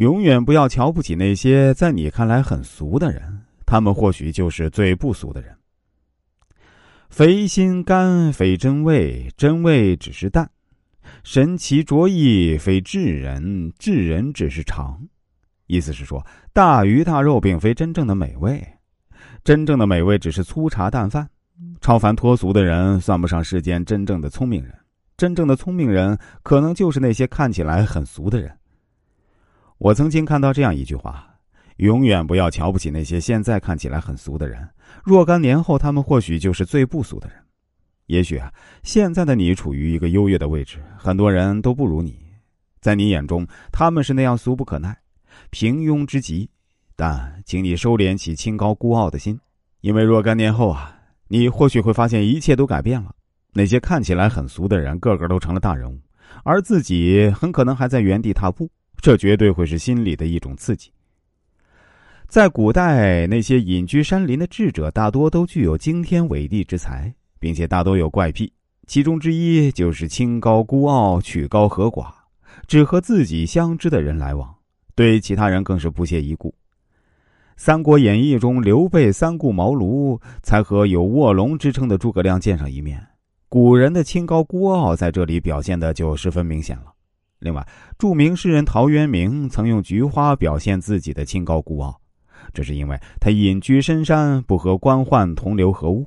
永远不要瞧不起那些在你看来很俗的人，他们或许就是最不俗的人。肥心肝，非真味，真味只是淡；神奇着意，非智人，智人只是常。意思是说，大鱼大肉并非真正的美味，真正的美味只是粗茶淡饭。超凡脱俗的人算不上世间真正的聪明人，真正的聪明人可能就是那些看起来很俗的人。我曾经看到这样一句话：永远不要瞧不起那些现在看起来很俗的人。若干年后，他们或许就是最不俗的人。也许啊，现在的你处于一个优越的位置，很多人都不如你，在你眼中他们是那样俗不可耐、平庸之极。但请你收敛起清高孤傲的心，因为若干年后啊，你或许会发现一切都改变了。那些看起来很俗的人，个个都成了大人物，而自己很可能还在原地踏步。这绝对会是心里的一种刺激。在古代，那些隐居山林的智者大多都具有惊天伟地之才，并且大多有怪癖。其中之一就是清高孤傲、曲高和寡，只和自己相知的人来往，对其他人更是不屑一顾。《三国演义》中，刘备三顾茅庐才和有卧龙之称的诸葛亮见上一面，古人的清高孤傲在这里表现的就十分明显了。另外，著名诗人陶渊明曾用菊花表现自己的清高孤傲。这是因为他隐居深山，不和官宦同流合污。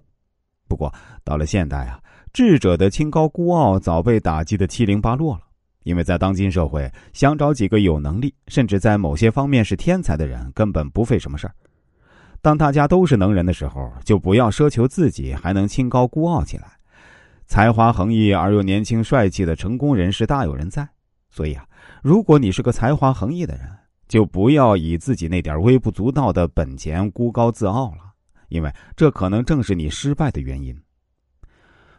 不过到了现代啊，智者的清高孤傲早被打击的七零八落了。因为在当今社会，想找几个有能力，甚至在某些方面是天才的人，根本不费什么事儿。当大家都是能人的时候，就不要奢求自己还能清高孤傲起来。才华横溢而又年轻帅气的成功人士大有人在。所以啊，如果你是个才华横溢的人，就不要以自己那点微不足道的本钱孤高自傲了，因为这可能正是你失败的原因。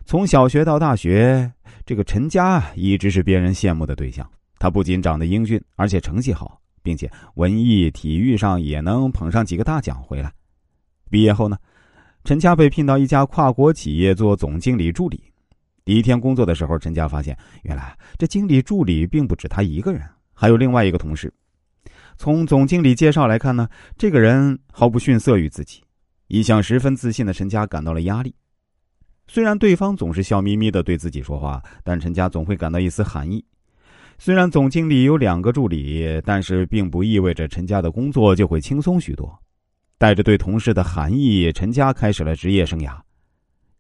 从小学到大学，这个陈家一直是别人羡慕的对象。他不仅长得英俊，而且成绩好，并且文艺、体育上也能捧上几个大奖回来。毕业后呢，陈家被聘到一家跨国企业做总经理助理。第一天工作的时候，陈佳发现，原来这经理助理并不止他一个人，还有另外一个同事。从总经理介绍来看呢，这个人毫不逊色于自己，一向十分自信的陈佳感到了压力。虽然对方总是笑眯眯的对自己说话，但陈佳总会感到一丝寒意。虽然总经理有两个助理，但是并不意味着陈佳的工作就会轻松许多。带着对同事的寒意，陈佳开始了职业生涯。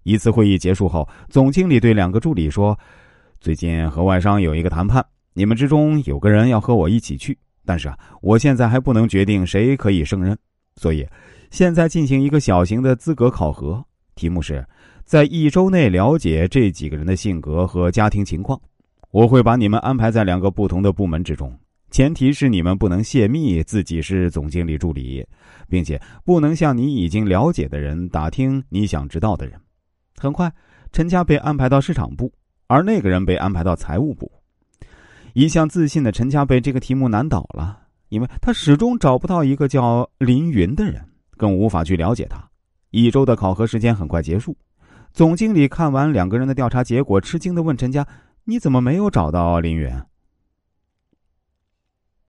一次会议结束后，总经理对两个助理说：“最近和外商有一个谈判，你们之中有个人要和我一起去。”但是啊，我现在还不能决定谁可以胜任，所以现在进行一个小型的资格考核，题目是在一周内了解这几个人的性格和家庭情况。我会把你们安排在两个不同的部门之中，前提是你们不能泄密自己是总经理助理，并且不能向你已经了解的人打听你想知道的人。很快，陈家被安排到市场部，而那个人被安排到财务部。一向自信的陈家被这个题目难倒了，因为他始终找不到一个叫林云的人，更无法去了解他。一周的考核时间很快结束，总经理看完两个人的调查结果，吃惊的问陈家：“你怎么没有找到林云？”